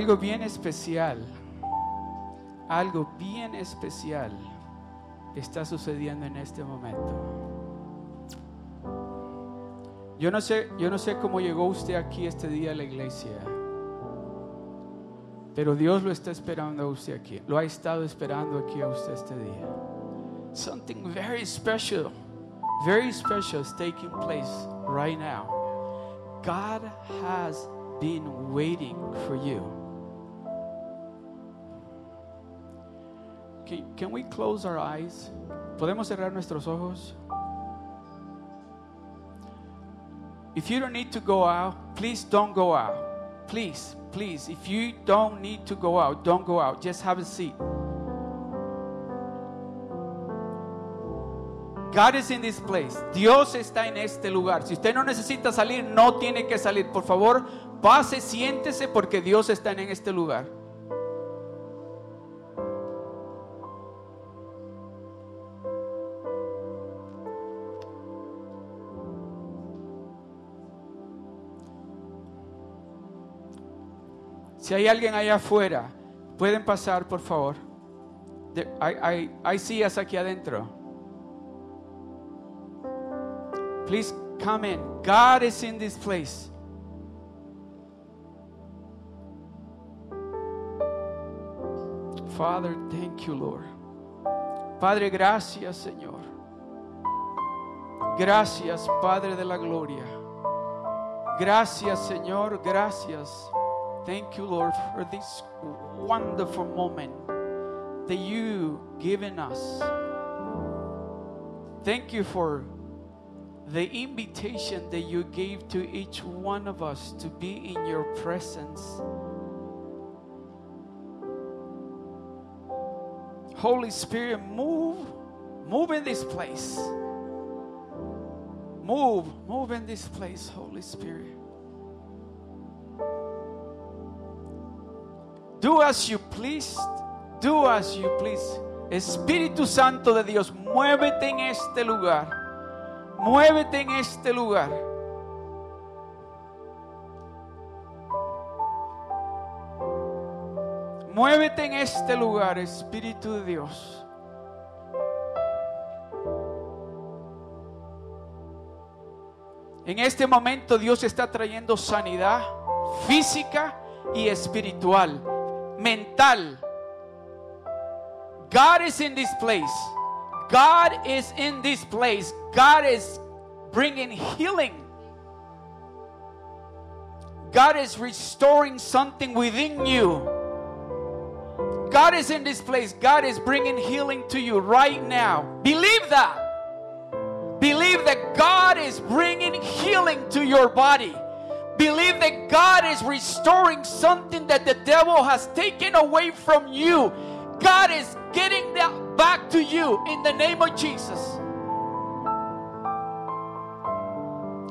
Algo bien especial, algo bien especial está sucediendo en este momento. Yo no sé, yo no sé cómo llegó usted aquí este día a la iglesia. Pero Dios lo está esperando a usted aquí. Lo ha estado esperando aquí a usted este día. Something very special, very special is taking place right now. God has been waiting for you. Can, can we close our eyes? ¿Podemos cerrar nuestros ojos? If you don't need to go out, please don't go out. Please, please. If you don't need to go out, don't go out. Just have a seat. God is in this place. Dios está en este lugar. Si usted no necesita salir, no tiene que salir. Por favor, pase, siéntese porque Dios está en este lugar. Si hay alguien allá afuera, pueden pasar, por favor. Hay, hay, hay sillas aquí adentro. Please come in. God is in this place. Father, thank you, Lord. Padre, gracias, Señor. Gracias, Padre de la Gloria. Gracias, Señor. Gracias. Thank you, Lord, for this wonderful moment that you've given us. Thank you for the invitation that you gave to each one of us to be in your presence. Holy Spirit, move, move in this place. Move, move in this place, Holy Spirit. Do as you please. Do as you please. Espíritu Santo de Dios, muévete en este lugar. Muévete en este lugar. Muévete en este lugar, Espíritu de Dios. En este momento Dios está trayendo sanidad física y espiritual, mental. God is in this place. God is in this place. God is bringing healing. God is restoring something within you. God is in this place. God is bringing healing to you right now. Believe that. Believe that God is bringing healing to your body. Believe that God is restoring something that the devil has taken away from you. God is getting that back to you in the name of Jesus.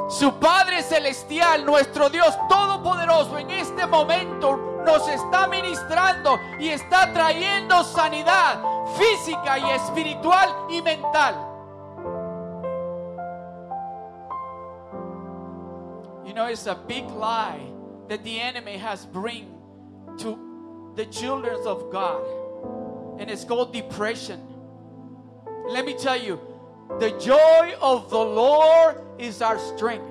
Su Padre Celestial, nuestro Dios Todopoderoso, en este momento nos está ministrando y está trayendo sanidad física y espiritual y mental. You know, it's a big lie that the enemy has bring to the children of God. And it's called depression. Let me tell you, the joy of the Lord is our strength.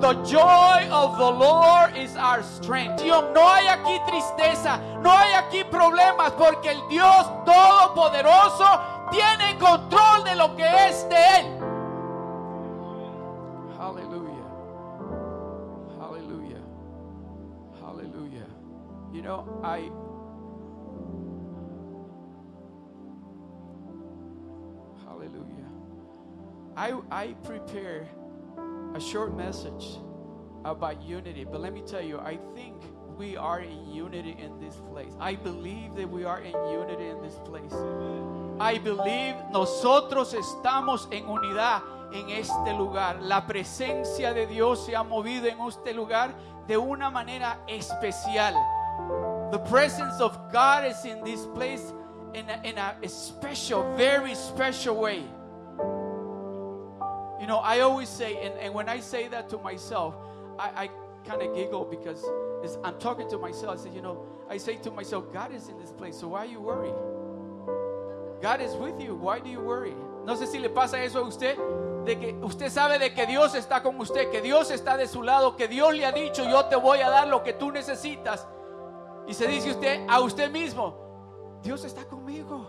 The joy of the Lord is our strength. Dios, no hay aquí tristeza, no hay aquí problemas, porque el Dios Todopoderoso tiene control de lo que es de Él. Hallelujah. You know, I Hallelujah. I I prepare a short message about unity, but let me tell you, I think we are in unity in this place. I believe that we are in unity in this place. I believe nosotros estamos en unidad en este lugar. La presencia de Dios se ha movido en este lugar de una manera especial. The presence of God is in this place in a, in a special, very special way. You know, I always say, and, and when I say that to myself, I, I kind of giggle because I'm talking to myself. I say, you know, I say to myself, God is in this place, so why are you worry? God is with you. Why do you worry? No sé si le pasa eso a usted, de que usted sabe de que Dios está con usted, que Dios está de su lado, que Dios le ha dicho, yo te voy a dar lo que tú necesitas. Y se dice usted a usted mismo, Dios está conmigo.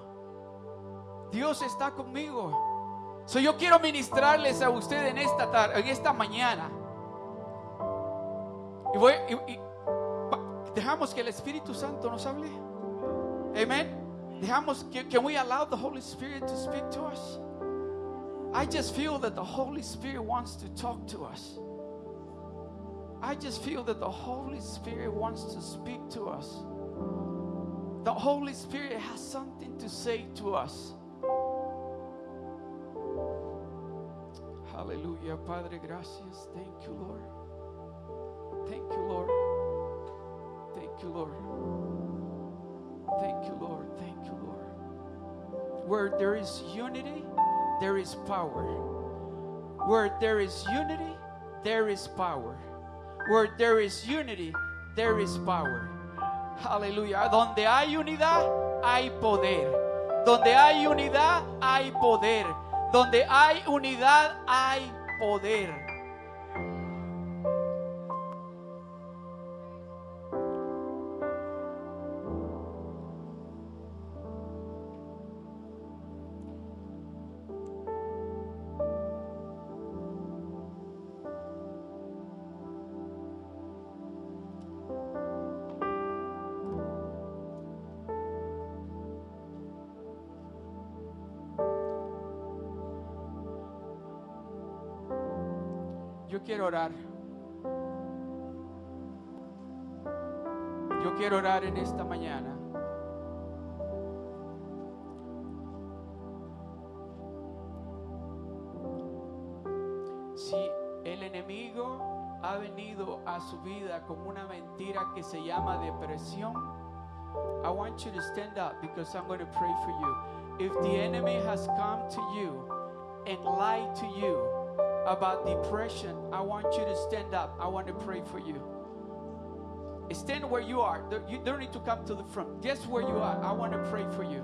Dios está conmigo. So yo quiero ministrarles a usted en esta tarde, en esta mañana. Y, dejamos que el Espíritu Santo nos hable. Amen. Dejamos, can we allow the Holy Spirit to speak to us? I just feel that the Holy Spirit wants to talk to us. I just feel that the Holy Spirit wants to speak to us. The Holy Spirit has something to say to us. Hallelujah. Padre, gracias. Thank you, Lord. Thank you, Lord. Thank you, Lord. Thank you, Lord. Thank you, Lord. Where there is unity, there is power. Where there is unity, there is power. Where there is unity, there is power. Aleluya. Donde hay unidad, hay poder. Donde hay unidad, hay poder. Donde hay unidad, hay poder. Yo quiero orar en esta mañana. Si el enemigo ha venido a su vida con una mentira que se llama depresión, I want you to stand up because I'm going to pray for you. If the enemy has come to you and lied to you about depression, I want you to stand up. I want to pray for you. Stand where you are. You don't need to come to the front. Just where you are. I want to pray for you.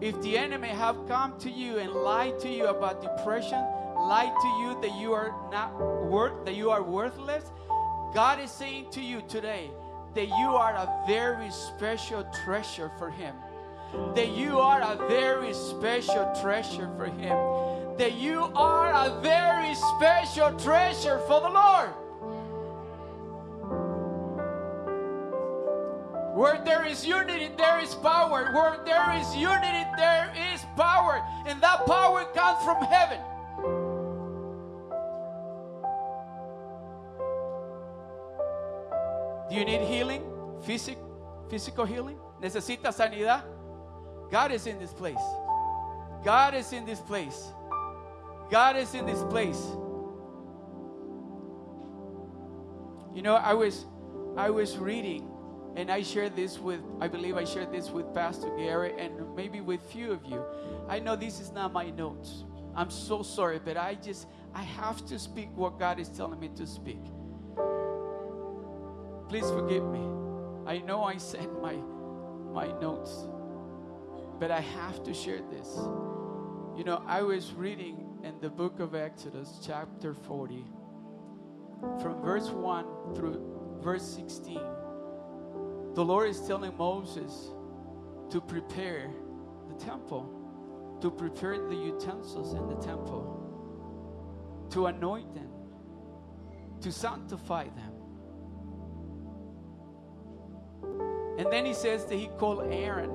If the enemy have come to you and lied to you about depression, lied to you that you are not worth, that you are worthless, God is saying to you today that you are a very special treasure for Him. That you are a very special treasure for Him. That you are a very special treasure for the Lord. Where there is unity, there is power. Where there is unity, there is power. And that power comes from heaven. Do you need healing? Physic, physical healing? ¿Necesita sanidad? God is in this place. God is in this place. God is in this place. You know, I was I was reading and I shared this with I believe I shared this with Pastor Gary and maybe with few of you. I know this is not my notes. I'm so sorry, but I just I have to speak what God is telling me to speak. Please forgive me. I know I sent my my notes, but I have to share this. You know, I was reading in the book of Exodus, chapter 40, from verse 1 through verse 16. The Lord is telling Moses to prepare the temple, to prepare the utensils in the temple, to anoint them, to sanctify them. And then he says that he called Aaron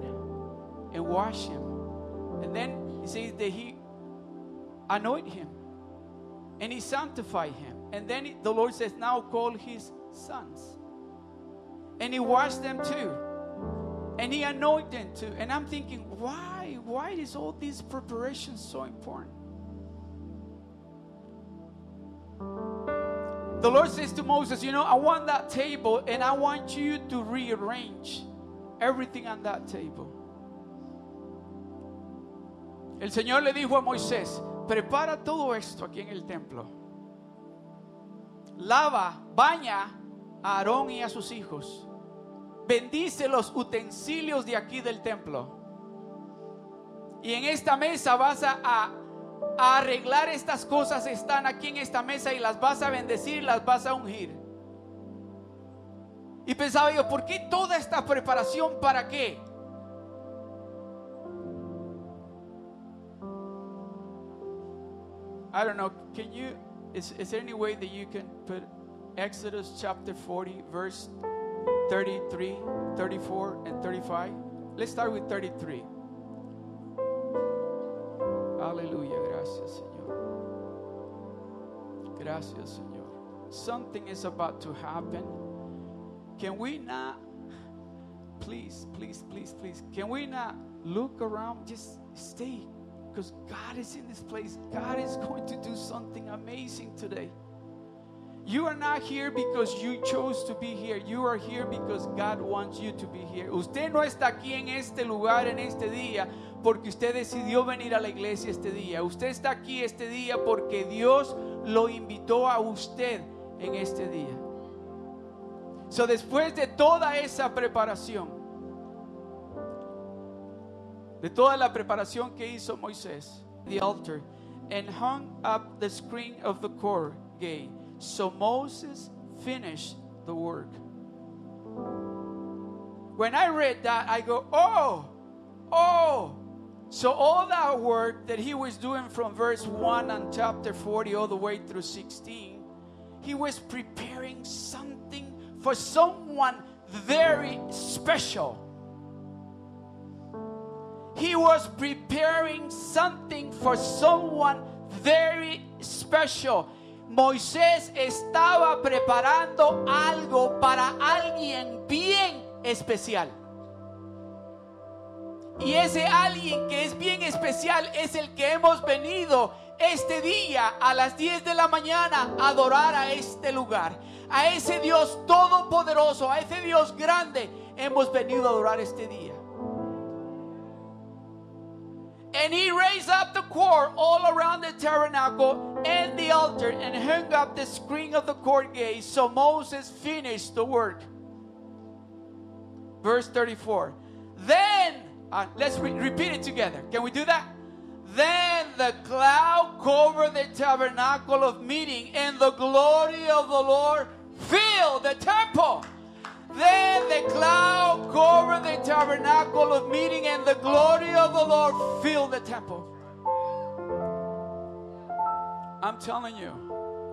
and wash him. And then he says that he anoint him and he sanctify him. And then he- the Lord says, now call his sons. And he washed them too. And he anointed them too. And I'm thinking, why? Why is all these preparations so important? The Lord says to Moses, You know, I want that table and I want you to rearrange everything on that table. El Señor le dijo a Moisés, prepara todo esto aquí en el templo. lava, baña a Aarón y a sus hijos. Bendice los utensilios de aquí del templo. Y en esta mesa vas a, arreglar estas cosas, están aquí en esta mesa y las vas a bendecir, las vas a ungir. Y pensaba yo, ¿por qué toda esta preparación para qué? I don't know. Can you, is, is there any way that you can put Exodus chapter 40, verse 33, 34, and 35? Let's start with 33. Aleluya, gracias, Señor. Gracias, Señor. Something is about to happen. Can we not, please, please, please, please, can we not look around? Just stay. Because God is in this place. God is going to do something amazing today. You are not here because you chose to be here. You are here because God wants you to be here. Usted no está aquí en este lugar en este día porque usted decidió venir a la iglesia este día. Usted está aquí este día porque Dios lo invitó a usted en este día. So después de toda esa preparación, de toda la preparación que hizo Moisés, the altar, and hung up the screen of the cord gate. So Moses finished the work. When I read that, I go, oh, oh. So all that work that he was doing from verse 1 and chapter 40 all the way through 16, he was preparing something for someone very special. He was preparing something for someone very special. Moisés estaba preparando algo para alguien bien especial. Y ese alguien que es bien especial es el que hemos venido este día a las 10 de la mañana a adorar a este lugar. A ese Dios todopoderoso, a ese Dios grande, hemos venido a adorar este día. And he raised up the cord all around the tabernacle and the altar and hung up the screen of the court gate. So Moses finished the work. Verse 34. Then, uh, let's re- repeat it together. Can we do that? Then the cloud covered the tabernacle of meeting, and the glory of the Lord filled the temple. Then the cloud covered the tabernacle of meeting, and the glory of the Lord filled the temple. I'm telling you,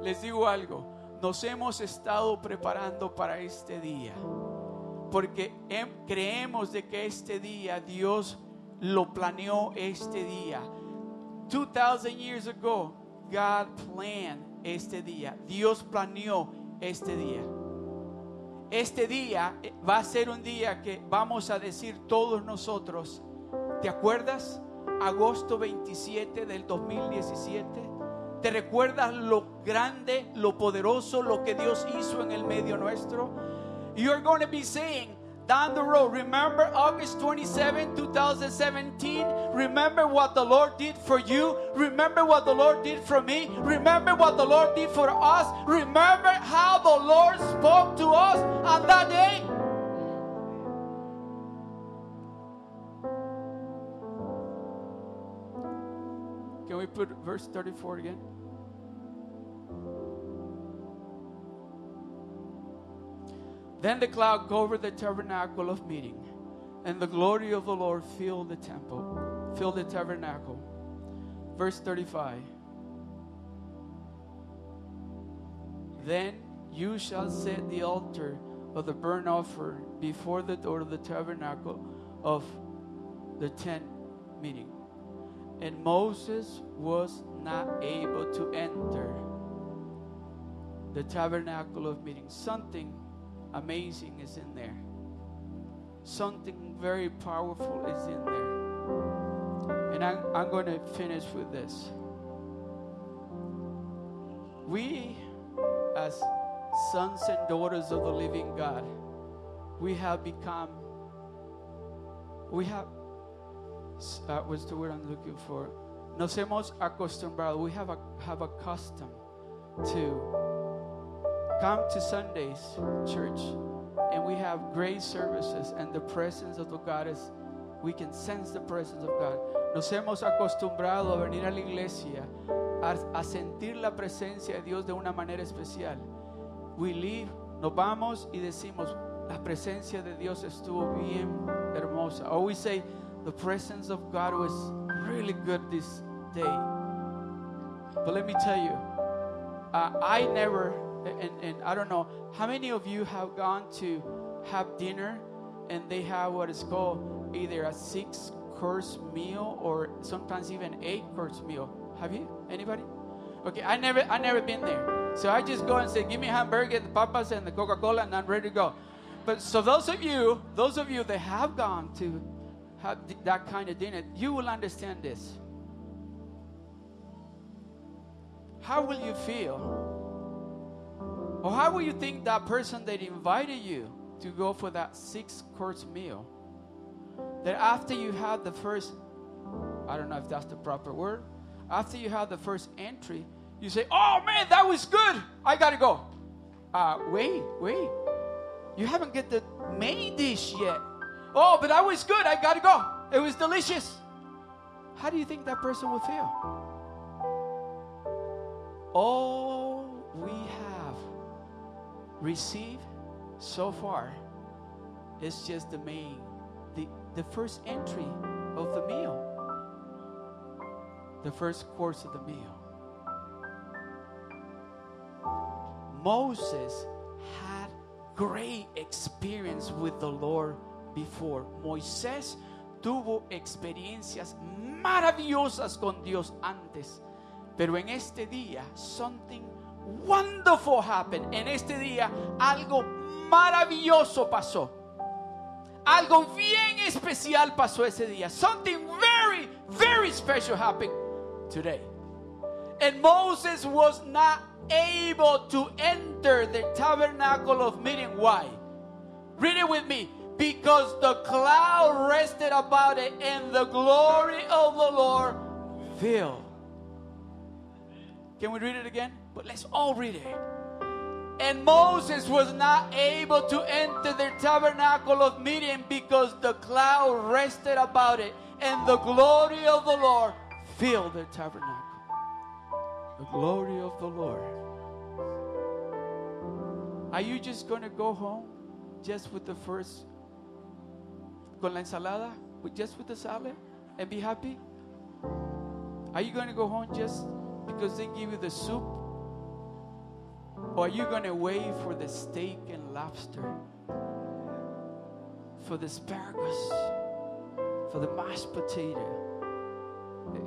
les digo algo, nos hemos estado preparando para este día, porque hem- creemos de que este día Dios lo planeó este día. 2000 years ago, God planned este día. Dios planeó este día. Este día eh, va a ser un día que vamos a decir todos nosotros, ¿te acuerdas? Agosto 27 del 2017. ¿Te recuerdas lo grande, lo poderoso, lo que Dios hizo en el medio nuestro? You're going to be saying down the road, remember August 27, 2017? Remember what the Lord did for you? Remember what the Lord did for me? Remember what the Lord did for us? Remember how the Lord spoke to us on that day? Can we put verse 34 again? Then the cloud covered the tabernacle of meeting, and the glory of the Lord filled the temple, filled the tabernacle. Verse 35. Then you shall set the altar of the burnt offering before the door of the tabernacle of the tent meeting. And Moses was not able to enter the tabernacle of meeting. Something amazing is in there. Something very powerful is in there. And I'm, I'm going to finish with this. We, as sons and daughters of the living God, we have become, we have, uh, what's the word I'm looking for? Nos hemos acostumbrado, we have, a, have accustomed to come to Sundays, church, and we have great services, and the presence of the God is, we can sense the presence of God. Nos hemos acostumbrado a venir a la iglesia, a, a sentir la presencia de Dios de una manera especial. We leave, nos vamos y decimos, la presencia de Dios estuvo bien hermosa. Or we say, the presence of God was really good this day. But let me tell you, uh, I never, and, and I don't know, how many of you have gone to have dinner and they have what is called either a six course meal or sometimes even eight course meal? Have you? Anybody? Okay, I never, I never been there. So I just go and say, give me hamburger, the papas, and the Coca-Cola, and I'm ready to go. But so those of you, those of you that have gone to have that kind of dinner, you will understand this. How will you feel? Or how will you think that person that invited you to go for that six course meal, that after you had the first, I don't know if that's the proper word, after you had the first entry, you say, Oh man, that was good. I gotta go. Uh, wait, wait. You haven't get the main dish yet. Oh, but that was good. I gotta go. It was delicious. How do you think that person will feel? All we received so far is just the main, the, the first entry of the meal, the first course of the meal. Moses had great experience with the Lord before. Moisés tuvo experiencias maravillosas con Dios antes. Pero en este día, something wonderful happened. En este día, algo maravilloso pasó. Algo bien especial pasó ese día. Something very, very special happened today. And Moses was not able to enter the tabernacle of meeting. Why? Read it with me. Because the cloud rested about it and the glory of the Lord filled. Can we read it again? But let's all read it. And Moses was not able to enter the tabernacle of meeting because the cloud rested about it and the glory of the Lord filled the tabernacle. The glory of the Lord. Are you just going to go home just with the first, con la ensalada, just with the salad and be happy? Are you going to go home just because they give you the soup? Or are you going to wait for the steak and lobster? For the asparagus? For the mashed potato?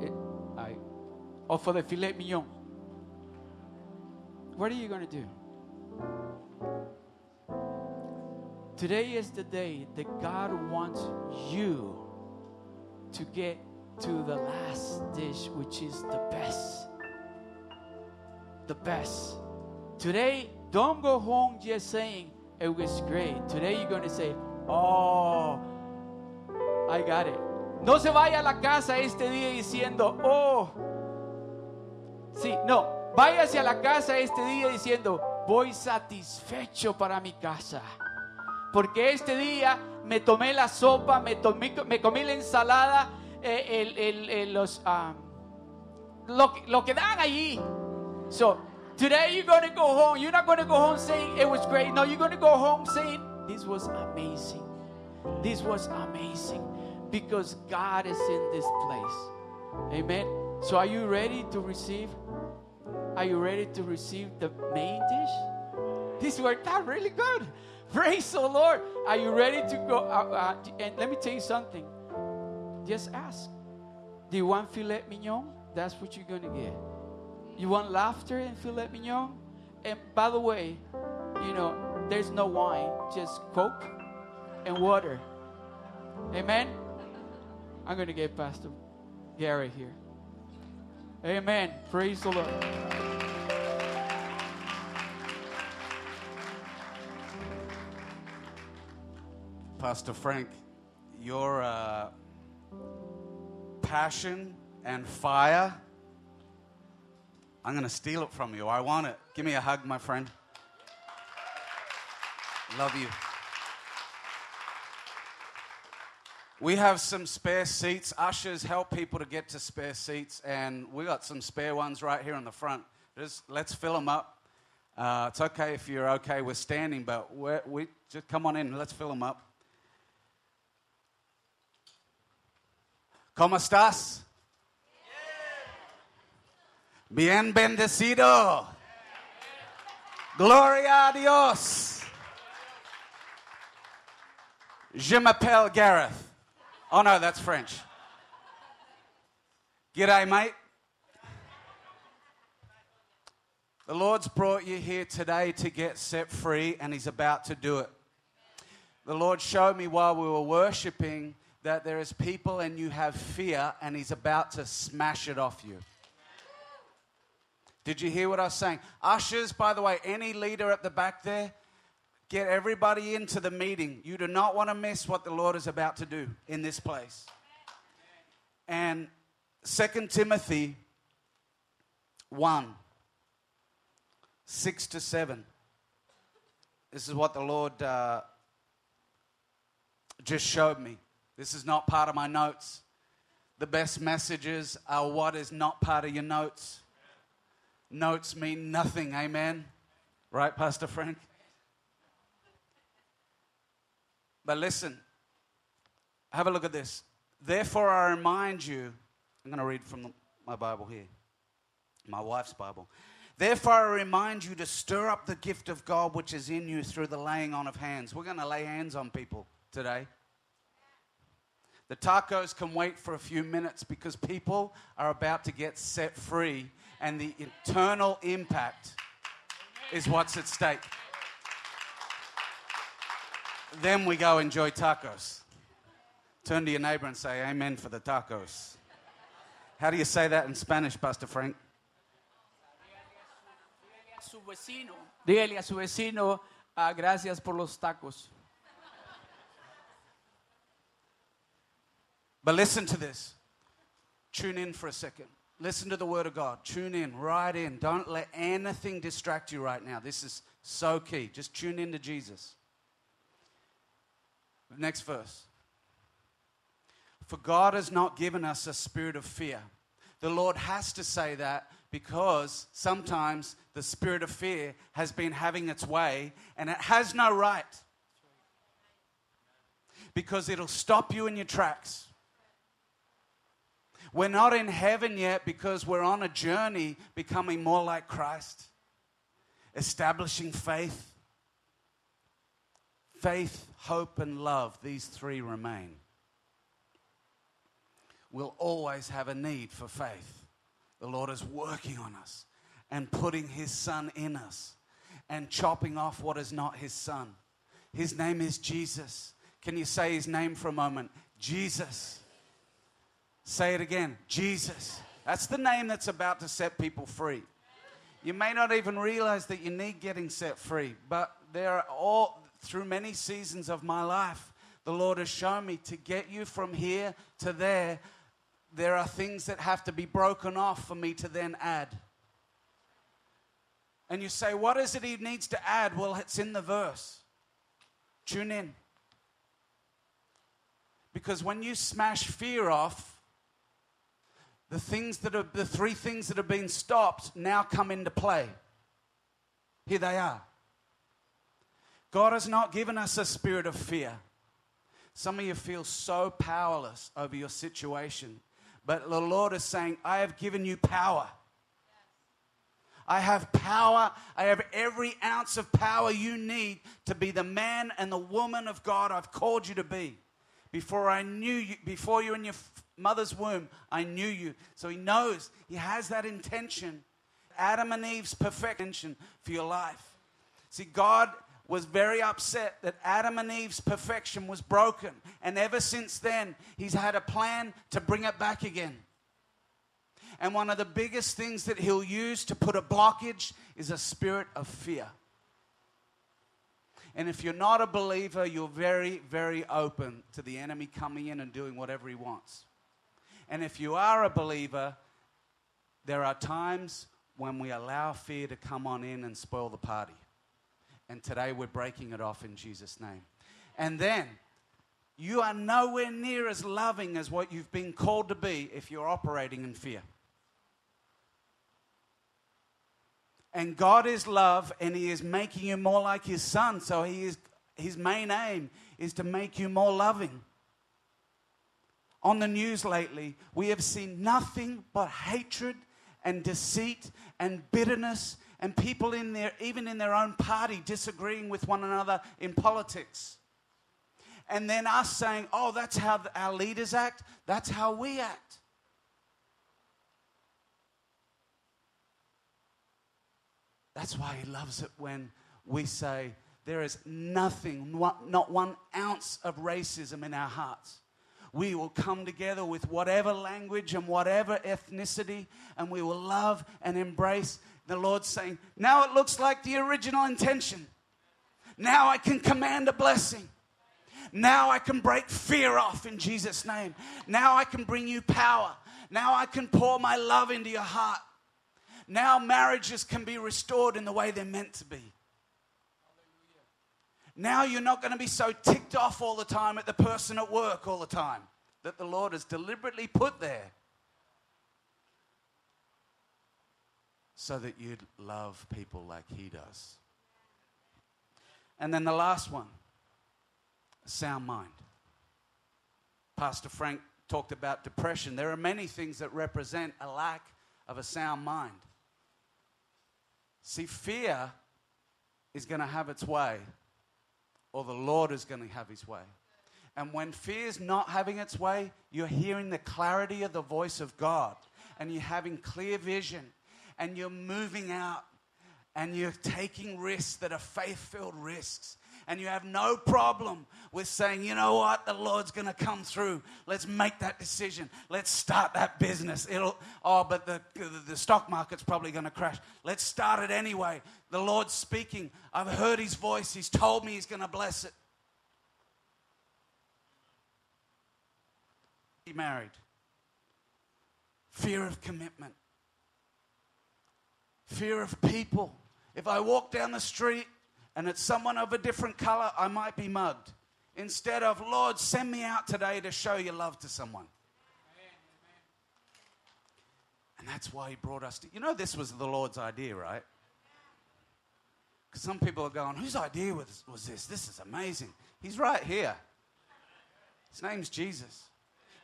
It- I, or for the filet mignon? What are you going to do? Today is the day that God wants you to get to the last dish, which is the best. The best. Today, don't go home just saying it was great. Today, you're going to say, Oh, I got it. No se vaya a la casa este día diciendo, Oh, sí, no. Váyase a la casa este día diciendo, Voy satisfecho para mi casa. Porque este día me tomé la sopa, me, tomé, me comí la ensalada, eh, el- el- los, ah, lo, lo que dan allí. So, today you're going to go home. You're not going to go home saying it was great. No, you're going to go home saying this was amazing. This was amazing. Because God is in this place. Amen. So, are you ready to receive? Are you ready to receive the main dish? This worked out really good. Praise the Lord. Are you ready to go? Uh, uh, and let me tell you something. Just ask. Do you want filet mignon? That's what you're going to get. You want laughter and filet mignon? And by the way, you know, there's no wine, just Coke and water. Amen? I'm going to get Pastor Gary here. Amen. Praise the Lord. Pastor Frank, your uh, passion and fire, I'm going to steal it from you. I want it. Give me a hug, my friend. Love you. We have some spare seats. Ushers help people to get to spare seats, and we got some spare ones right here in the front. Just let's fill them up. Uh, it's okay if you're okay with standing, but we just come on in. Let's fill them up. ¿Cómo estás? Bien bendecido. Gloria a Dios. Je m'appelle Gareth. Oh no, that's French. G'day, mate. The Lord's brought you here today to get set free, and He's about to do it. The Lord showed me while we were worshiping that there is people and you have fear, and He's about to smash it off you. Did you hear what I was saying? Ushers, by the way, any leader at the back there, get everybody into the meeting. You do not want to miss what the Lord is about to do in this place. And Second Timothy 1 6 to 7. This is what the Lord uh, just showed me. This is not part of my notes. The best messages are what is not part of your notes. Notes mean nothing, amen? Right, Pastor Frank? But listen, have a look at this. Therefore, I remind you, I'm going to read from my Bible here, my wife's Bible. Therefore, I remind you to stir up the gift of God which is in you through the laying on of hands. We're going to lay hands on people today. The tacos can wait for a few minutes because people are about to get set free, and the eternal impact is what's at stake. Then we go enjoy tacos. Turn to your neighbor and say, Amen for the tacos. How do you say that in Spanish, Pastor Frank? Su vecino. Dígale a su vecino, ah, gracias por los tacos. But listen to this. Tune in for a second. Listen to the word of God. Tune in, right in. Don't let anything distract you right now. This is so key. Just tune in to Jesus. Next verse. For God has not given us a spirit of fear. The Lord has to say that because sometimes the spirit of fear has been having its way and it has no right. Because it'll stop you in your tracks. We're not in heaven yet because we're on a journey becoming more like Christ, establishing faith. Faith, hope, and love, these three remain. We'll always have a need for faith. The Lord is working on us and putting His Son in us and chopping off what is not His Son. His name is Jesus. Can you say His name for a moment? Jesus. Say it again Jesus. That's the name that's about to set people free. You may not even realize that you need getting set free, but there are all through many seasons of my life, the Lord has shown me to get you from here to there. There are things that have to be broken off for me to then add. And you say, What is it he needs to add? Well, it's in the verse. Tune in. Because when you smash fear off, the things that are the three things that have been stopped now come into play. Here they are. God has not given us a spirit of fear. Some of you feel so powerless over your situation, but the Lord is saying, I have given you power. I have power. I have every ounce of power you need to be the man and the woman of God I've called you to be. Before I knew you, before you in your mother's womb, I knew you. So he knows, he has that intention. Adam and Eve's perfection for your life. See, God was very upset that Adam and Eve's perfection was broken. And ever since then, he's had a plan to bring it back again. And one of the biggest things that he'll use to put a blockage is a spirit of fear. And if you're not a believer, you're very, very open to the enemy coming in and doing whatever he wants. And if you are a believer, there are times when we allow fear to come on in and spoil the party. And today we're breaking it off in Jesus' name. And then you are nowhere near as loving as what you've been called to be if you're operating in fear. And God is love, and He is making you more like His Son. So he is, His main aim is to make you more loving. On the news lately, we have seen nothing but hatred and deceit and bitterness, and people in there, even in their own party, disagreeing with one another in politics. And then us saying, oh, that's how our leaders act, that's how we act. That's why he loves it when we say there is nothing, not one ounce of racism in our hearts. We will come together with whatever language and whatever ethnicity, and we will love and embrace. The Lord's saying, Now it looks like the original intention. Now I can command a blessing. Now I can break fear off in Jesus' name. Now I can bring you power. Now I can pour my love into your heart. Now marriages can be restored in the way they're meant to be. Now you're not going to be so ticked off all the time at the person at work all the time that the Lord has deliberately put there so that you'd love people like He does. And then the last one a sound mind. Pastor Frank talked about depression. There are many things that represent a lack of a sound mind. See, fear is going to have its way, or the Lord is going to have his way. And when fear is not having its way, you're hearing the clarity of the voice of God, and you're having clear vision, and you're moving out, and you're taking risks that are faith filled risks and you have no problem with saying, you know what, the Lord's going to come through. Let's make that decision. Let's start that business. It'll, oh, but the, the, stock market's probably going to crash. Let's start it anyway. The Lord's speaking. I've heard his voice. He's told me he's going to bless it. Be married. Fear of commitment. Fear of people. If I walk down the street and it's someone of a different color, I might be mugged. Instead of, Lord, send me out today to show your love to someone. And that's why he brought us to. You know, this was the Lord's idea, right? Because some people are going, whose idea was, was this? This is amazing. He's right here. His name's Jesus.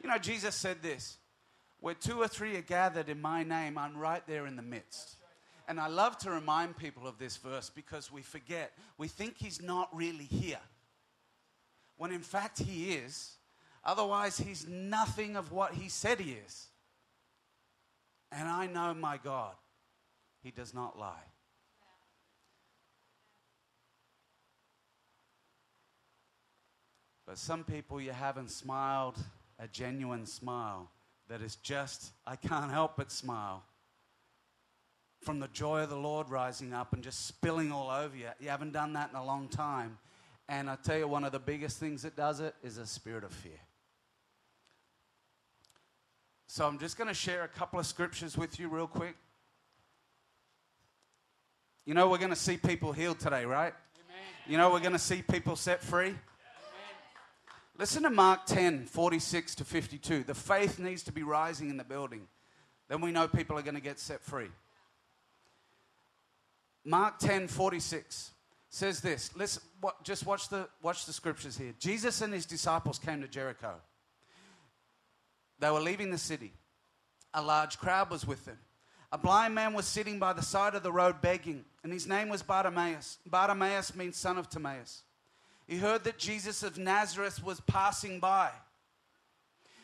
You know, Jesus said this where two or three are gathered in my name, I'm right there in the midst. And I love to remind people of this verse because we forget. We think he's not really here. When in fact he is. Otherwise, he's nothing of what he said he is. And I know my God, he does not lie. But some people you haven't smiled a genuine smile that is just, I can't help but smile from the joy of the Lord rising up and just spilling all over you. You haven't done that in a long time. And I tell you, one of the biggest things that does it is a spirit of fear. So I'm just going to share a couple of scriptures with you, real quick. You know, we're going to see people healed today, right? Amen. You know, we're going to see people set free. Amen. Listen to Mark 10 46 to 52. The faith needs to be rising in the building. Then we know people are going to get set free. Mark 10 46 says this. Let's what, just watch the, watch the scriptures here. Jesus and his disciples came to Jericho. They were leaving the city. A large crowd was with them. A blind man was sitting by the side of the road begging, and his name was Bartimaeus. Bartimaeus means son of Timaeus. He heard that Jesus of Nazareth was passing by.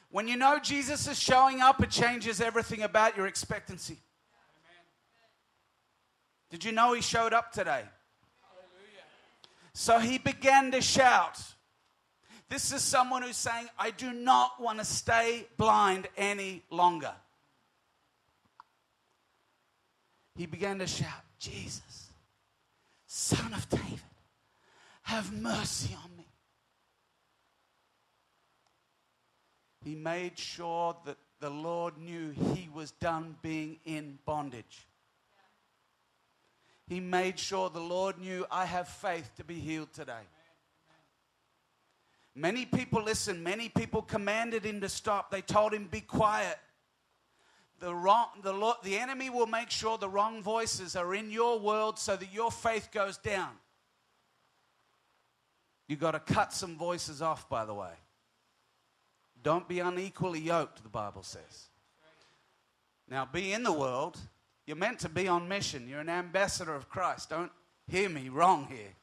When you know Jesus is showing up, it changes everything about your expectancy. Did you know he showed up today? Hallelujah. So he began to shout. This is someone who's saying, I do not want to stay blind any longer. He began to shout, Jesus, son of David, have mercy on me. He made sure that the Lord knew he was done being in bondage. He made sure the Lord knew, I have faith to be healed today. Many people listen, many people commanded him to stop. They told him, Be quiet. The, wrong, the, Lord, the enemy will make sure the wrong voices are in your world so that your faith goes down. You've got to cut some voices off, by the way. Don't be unequally yoked, the Bible says. Now, be in the world. You're meant to be on mission. You're an ambassador of Christ. Don't hear me wrong here.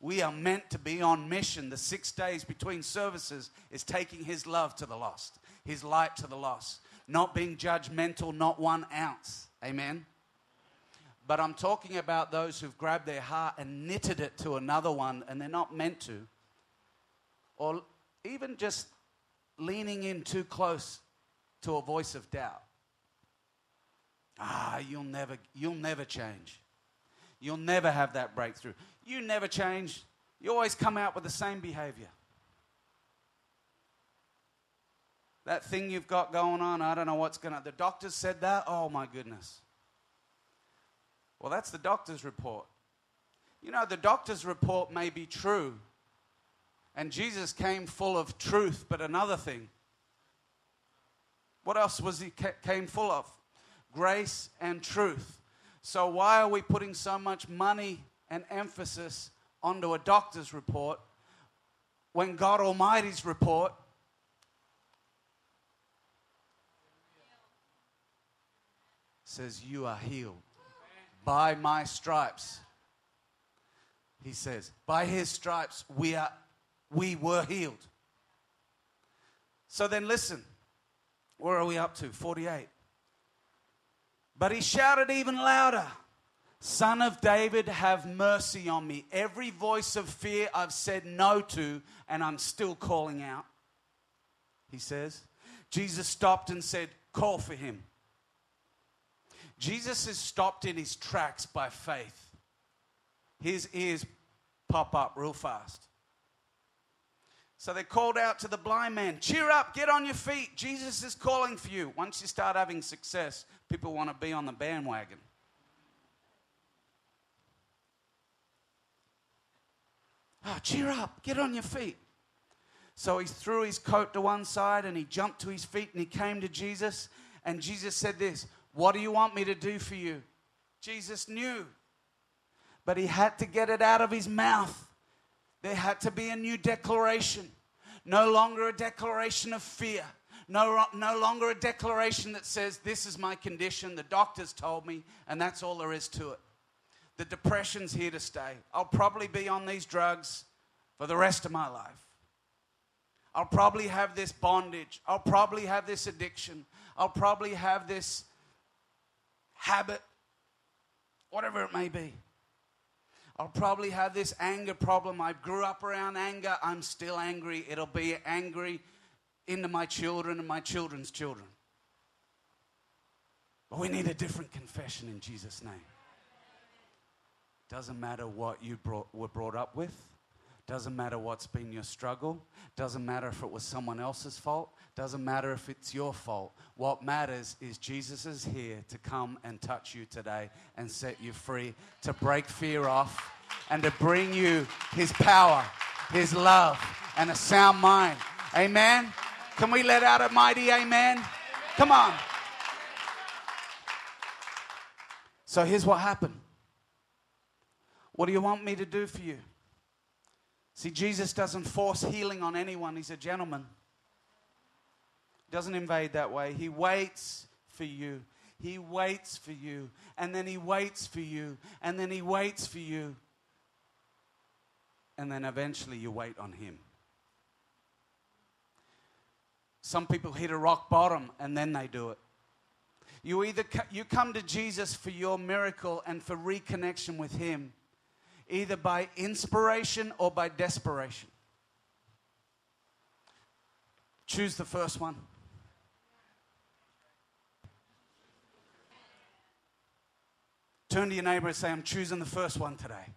We are meant to be on mission. The six days between services is taking His love to the lost, His light to the lost, not being judgmental, not one ounce. Amen. But I'm talking about those who've grabbed their heart and knitted it to another one and they're not meant to. Or even just leaning in too close to a voice of doubt. Ah, you'll never, you'll never change. You'll never have that breakthrough. You never change. You always come out with the same behavior. That thing you've got going on, I don't know what's going to. The doctor said that. Oh my goodness. Well, that's the doctor's report. You know, the doctor's report may be true, and Jesus came full of truth, but another thing. What else was he came full of? Grace and truth. So why are we putting so much money and emphasis onto a doctor's report when God Almighty's report says you are healed by my stripes he says by his stripes we are we were healed. So then listen. Where are we up to? 48. But he shouted even louder Son of David, have mercy on me. Every voice of fear I've said no to, and I'm still calling out. He says. Jesus stopped and said, Call for him. Jesus is stopped in his tracks by faith. His ears pop up real fast. So they called out to the blind man, Cheer up, get on your feet. Jesus is calling for you. Once you start having success, people want to be on the bandwagon. Oh, cheer up, get on your feet. So he threw his coat to one side and he jumped to his feet and he came to Jesus. And Jesus said, This, what do you want me to do for you? Jesus knew, but he had to get it out of his mouth. There had to be a new declaration. No longer a declaration of fear. No, no longer a declaration that says, This is my condition, the doctors told me, and that's all there is to it. The depression's here to stay. I'll probably be on these drugs for the rest of my life. I'll probably have this bondage. I'll probably have this addiction. I'll probably have this habit, whatever it may be. I'll probably have this anger problem. I grew up around anger. I'm still angry. It'll be angry into my children and my children's children. But we need a different confession in Jesus' name. Doesn't matter what you brought, were brought up with. Doesn't matter what's been your struggle. Doesn't matter if it was someone else's fault. Doesn't matter if it's your fault. What matters is Jesus is here to come and touch you today and set you free, to break fear off, and to bring you his power, his love, and a sound mind. Amen. Can we let out a mighty amen? Come on. So here's what happened. What do you want me to do for you? See, Jesus doesn't force healing on anyone, He's a gentleman. Doesn't invade that way. He waits for you. He waits for you. And then He waits for you. And then He waits for you. And then eventually you wait on Him. Some people hit a rock bottom and then they do it. You either you come to Jesus for your miracle and for reconnection with Him, either by inspiration or by desperation. Choose the first one. Turn to your neighbor and say, I'm choosing the first one today.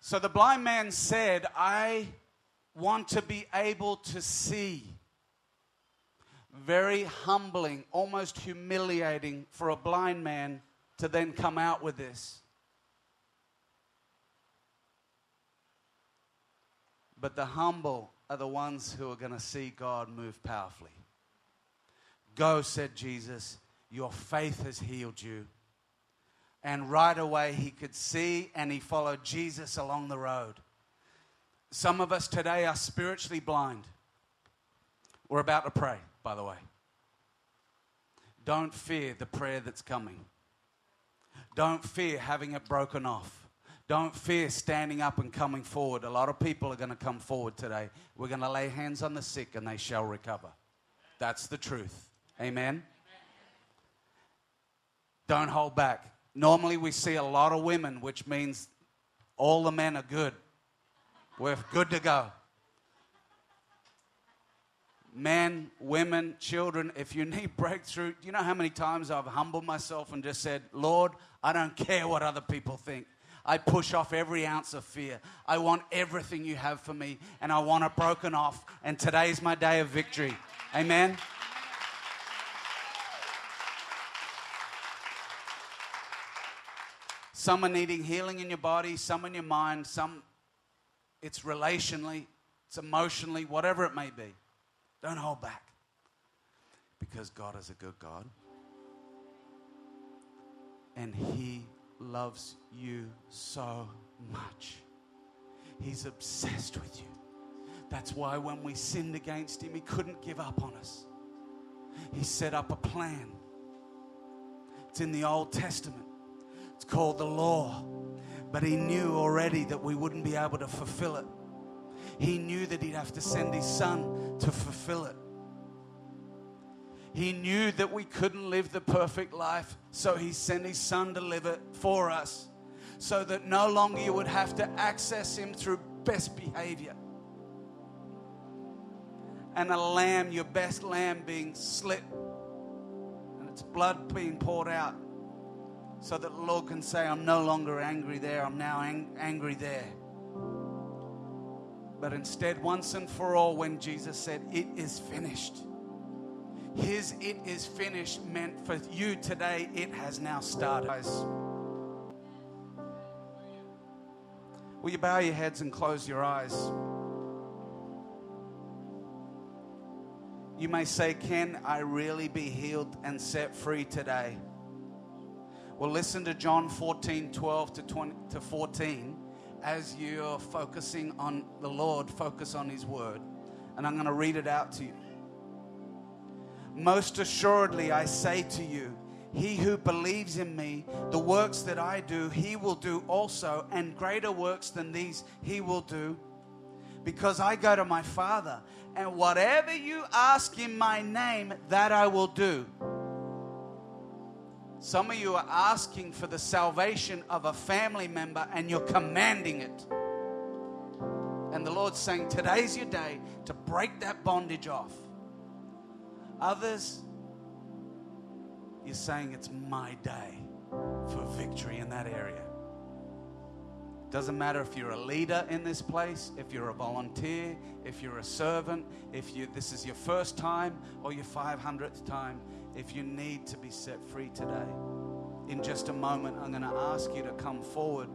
So the blind man said, I want to be able to see. Very humbling, almost humiliating for a blind man to then come out with this. But the humble are the ones who are going to see God move powerfully. Go, said Jesus, your faith has healed you. And right away, he could see and he followed Jesus along the road. Some of us today are spiritually blind. We're about to pray, by the way. Don't fear the prayer that's coming. Don't fear having it broken off. Don't fear standing up and coming forward. A lot of people are going to come forward today. We're going to lay hands on the sick and they shall recover. That's the truth. Amen. Don't hold back. Normally, we see a lot of women, which means all the men are good. We're good to go. Men, women, children, if you need breakthrough, do you know how many times I've humbled myself and just said, Lord, I don't care what other people think. I push off every ounce of fear. I want everything you have for me, and I want it broken off. And today's my day of victory. Amen. Some are needing healing in your body, some in your mind, some it's relationally, it's emotionally, whatever it may be. Don't hold back. Because God is a good God. And He loves you so much. He's obsessed with you. That's why when we sinned against Him, He couldn't give up on us. He set up a plan. It's in the Old Testament. It's called the law. But he knew already that we wouldn't be able to fulfill it. He knew that he'd have to send his son to fulfill it. He knew that we couldn't live the perfect life, so he sent his son to live it for us so that no longer you would have to access him through best behavior. And a lamb, your best lamb, being slit and its blood being poured out so that the Lord can say, I'm no longer angry there, I'm now ang- angry there. But instead, once and for all, when Jesus said, It is finished, his it is finished meant for you today, it has now started. Will you bow your heads and close your eyes? You may say, Can I really be healed and set free today? Well, listen to John 14, 12 to, 20, to 14 as you're focusing on the Lord, focus on His Word. And I'm going to read it out to you. Most assuredly, I say to you, he who believes in me, the works that I do, he will do also, and greater works than these he will do, because I go to my Father. And whatever you ask in my name, that I will do some of you are asking for the salvation of a family member and you're commanding it. And the Lord's saying, Today's your day to break that bondage off. Others, you're saying, It's my day for victory in that area. Doesn't matter if you're a leader in this place, if you're a volunteer, if you're a servant, if you this is your first time or your 500th time if you need to be set free today. In just a moment, I'm going to ask you to come forward.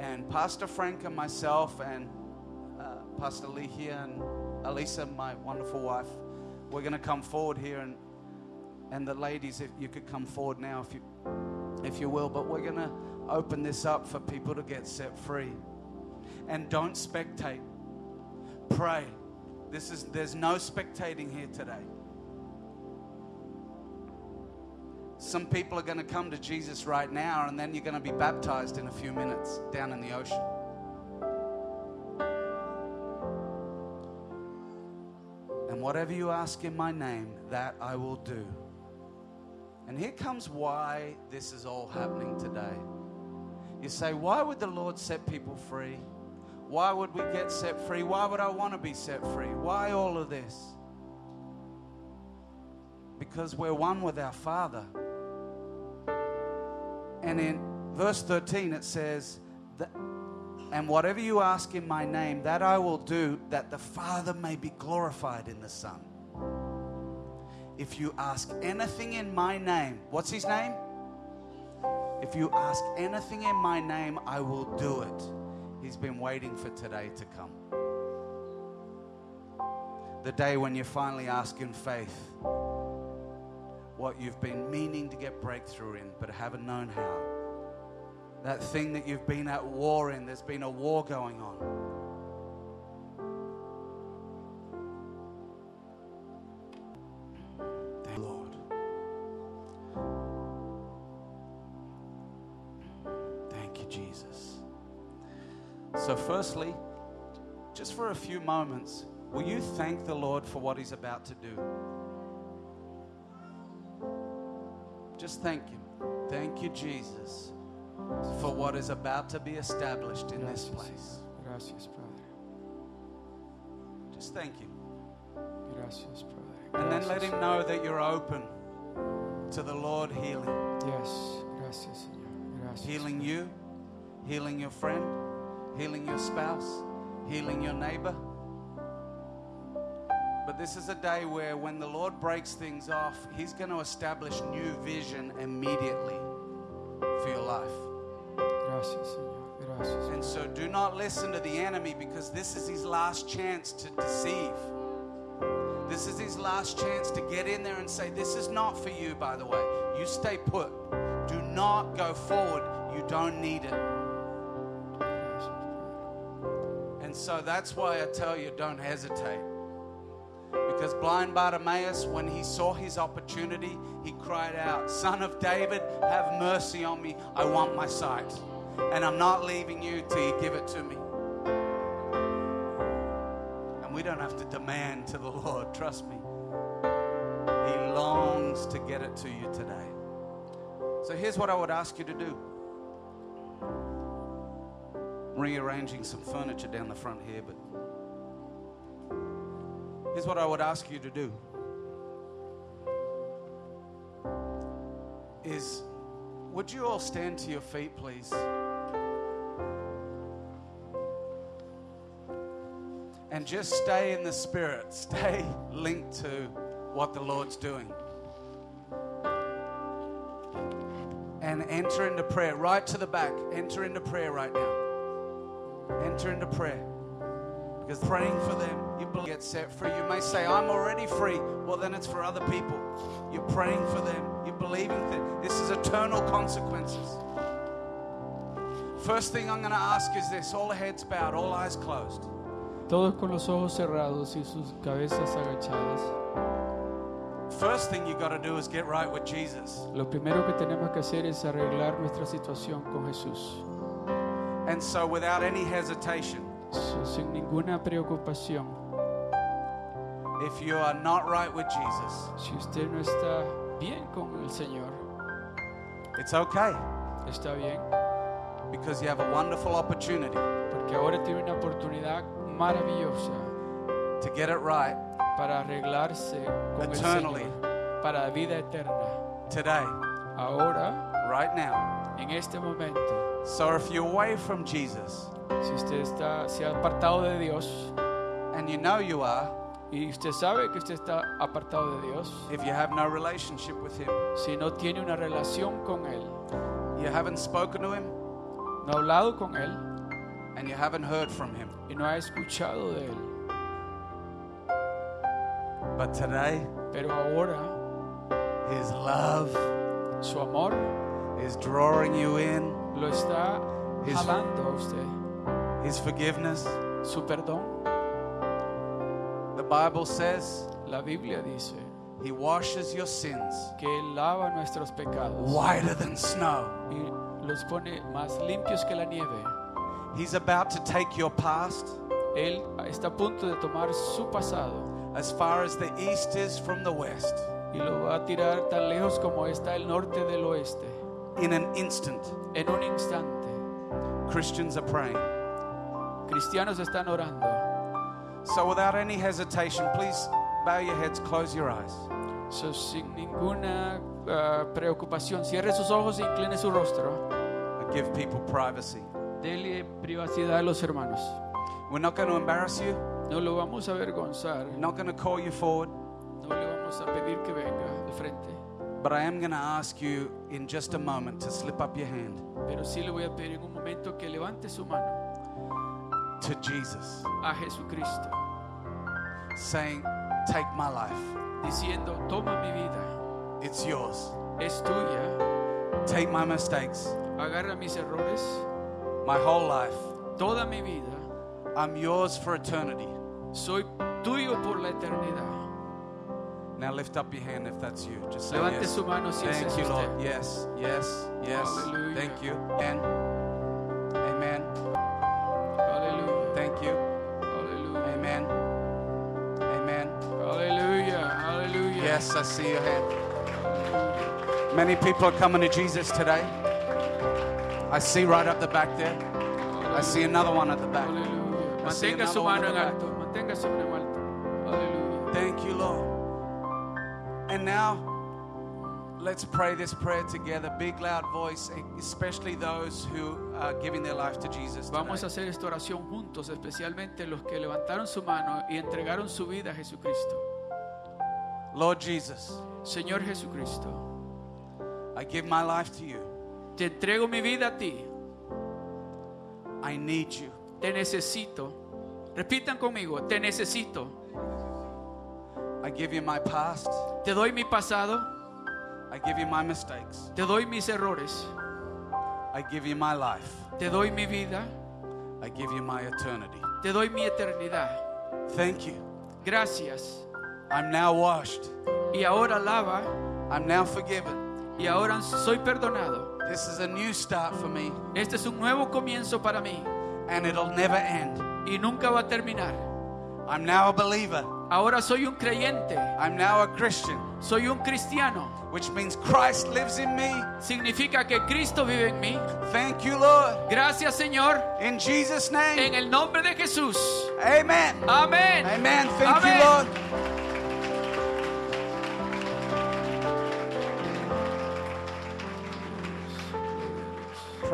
And Pastor Frank and myself, and uh, Pastor Lee here, and Elisa, my wonderful wife, we're going to come forward here. And, and the ladies, if you could come forward now, if you, if you will. But we're going to open this up for people to get set free. And don't spectate, pray. This is, there's no spectating here today. Some people are going to come to Jesus right now, and then you're going to be baptized in a few minutes down in the ocean. And whatever you ask in my name, that I will do. And here comes why this is all happening today. You say, why would the Lord set people free? Why would we get set free? Why would I want to be set free? Why all of this? Because we're one with our Father. And in verse 13, it says, And whatever you ask in my name, that I will do, that the Father may be glorified in the Son. If you ask anything in my name, what's his name? If you ask anything in my name, I will do it. He's been waiting for today to come. The day when you finally ask in faith what you've been meaning to get breakthrough in, but haven't known how. That thing that you've been at war in, there's been a war going on. So, firstly, just for a few moments, will you thank the Lord for what He's about to do? Just thank Him. Thank you, Jesus, for what is about to be established in this place. Gracias, Padre. Just thank Him. Gracias, Padre. And then let Him know that you're open to the Lord healing. Yes, gracias, Señor. Gracias. Healing you, healing your friend, healing your spouse, healing your neighbor. But this is a day where when the Lord breaks things off, He's going to establish new vision immediately for your life. Gracias, Señor. Gracias. And so do not listen to the enemy because this is his last chance to deceive. This is his last chance to get in there and say, This is not for you, by the way. You stay put. Do not go forward. You don't need it. And so that's why I tell you, don't hesitate. Because blind Bartimaeus, when he saw his opportunity, he cried out, Son of David, have mercy on me. I want my sight. And I'm not leaving you till you give it to me. And we don't have to demand to the Lord, trust me. He longs to get it to you today. So here's what I would ask you to do rearranging some furniture down the front here, but here's what I would ask you to do is would you all stand to your feet please? And just stay in the spirit, stay linked to what the Lord's doing. And enter into prayer right to the back. Enter into prayer right now. Enter into prayer. Because praying for them, you get set free. You may say, I'm already free. Well, then it's for other people. You're praying for them. You're believing that this is eternal consequences. First thing I'm going to ask is this all heads bowed, all eyes closed. Todos con los ojos cerrados y sus cabezas agachadas. First thing you got to do is get right with Jesus. Lo primero que tenemos que hacer es arreglar nuestra situación con Jesús. And so, without any hesitation, sin ninguna preocupación. If you are not right with Jesus, Si usted no está bien con el Señor, it's okay está bien, because you have a wonderful opportunity porque ahora tiene una oportunidad maravillosa to get it right para arreglarse con el Eternally. Señor para la vida eterna. today, Ahora, right now. en este momento, So, if you're away from Jesus, si usted está, se ha apartado de Dios and you know you are, y usted sabe que usted está apartado de Dios, if you have no relationship with Him, si no tiene una relación con Él, you haven't spoken to Him, no ha hablado con Él and you haven't heard from Him. y no ha escuchado de Él, But today, pero ahora His love su amor is drawing you in, lo está His- jalando a usted, His forgiveness. su perdón. The Bible says La Biblia dice He washes your sins que Él lava nuestros pecados whiter than snow. y los pone más limpios que la nieve. He's about to take your past Él está a punto de tomar su pasado as far as the east is from the west y lo va a tirar tan lejos como está el norte del oeste. in an instant. En un instante, Christians are praying. cristianos están orando. So, without any hesitation, please bow your heads, close your eyes. So, sin ninguna ah, preocupación, cierre sus ojos e incline su rostro. I give people privacy. Dele privacidad a los hermanos. We're not going to embarrass you, No lo vamos a avergonzar. we're not going to call you forward. No le vamos vamos a pedir que venga al frente. But I am going to ask you in just a moment to slip up your hand Pero sí le voy a pedir en un momento que levante su mano to Jesus, a Jesucristo, saying, Take my life. diciendo, toma mi vida, It's yours. es tuya, Take my mistakes, agarra mis errores, my whole life. toda mi vida, I'm yours for eternity. soy tuyo por la eternidad. Now lift up your hand if that's you. Just say Levante yes. su mano si Thank es you, usted. Lord. Yes, yes, yes. Hallelujah. Thank you. And Yes, I see your hand. Many people are coming to Jesus today. I see right up the back there. I see another one at the back. Aleluya. I see Mantenga su mano en alto, mantenga su mano en alto. Aleluya. Thank you, Lord. And now, let's pray this prayer together. Big, loud voice, especially those who are giving their life to Jesus. Vamos a hacer esta oración juntos, especialmente los que levantaron su mano y entregaron su vida a Jesucristo. Lord Jesus, Señor Jesucristo, I give my life to you. te entrego mi vida a ti. I need you. Te necesito. Repitan conmigo, te necesito. I give you my past. Te doy mi pasado, I give you my mistakes. te doy mis errores, I give you my life. te doy mi vida, I give you my eternity. te doy mi eternidad. Thank you. Gracias. I'm now washed. Y ahora lava I'm now forgiven. y ahora soy perdonado. This is a new start for me, Este es un nuevo comienzo para mí and it'll never end. y nunca va a terminar. I'm now a believer. Ahora soy un creyente, I'm now a Christian, soy un cristiano. which means Christ lives in me. Significa que Cristo vive en mí. Thank you, Lord. Gracias Señor, In Jesus' name. en el nombre de Jesús. Amen. Amén. Amen. Thank Amén. you, Lord.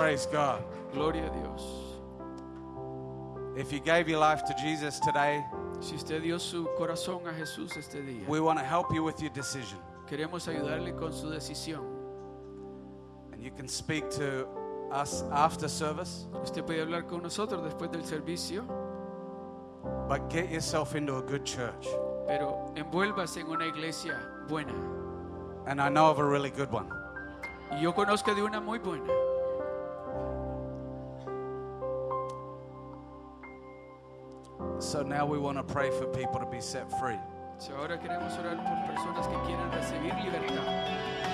Praise God. Gloria a Dios. If you gave your life to Jesus today, Si usted dio su corazón a Jesús este día, we want to help you with your decision. queremos ayudarle con su decisión. And you can speak to us after service, Usted puede hablar con nosotros después del servicio, but get yourself into a good church. pero envuélvase en una iglesia buena. And I know of a really good one. Y yo conozco de una muy buena. So now we want to pray for people to be set free. So ahora queremos orar por personas que quieran recibir libertad.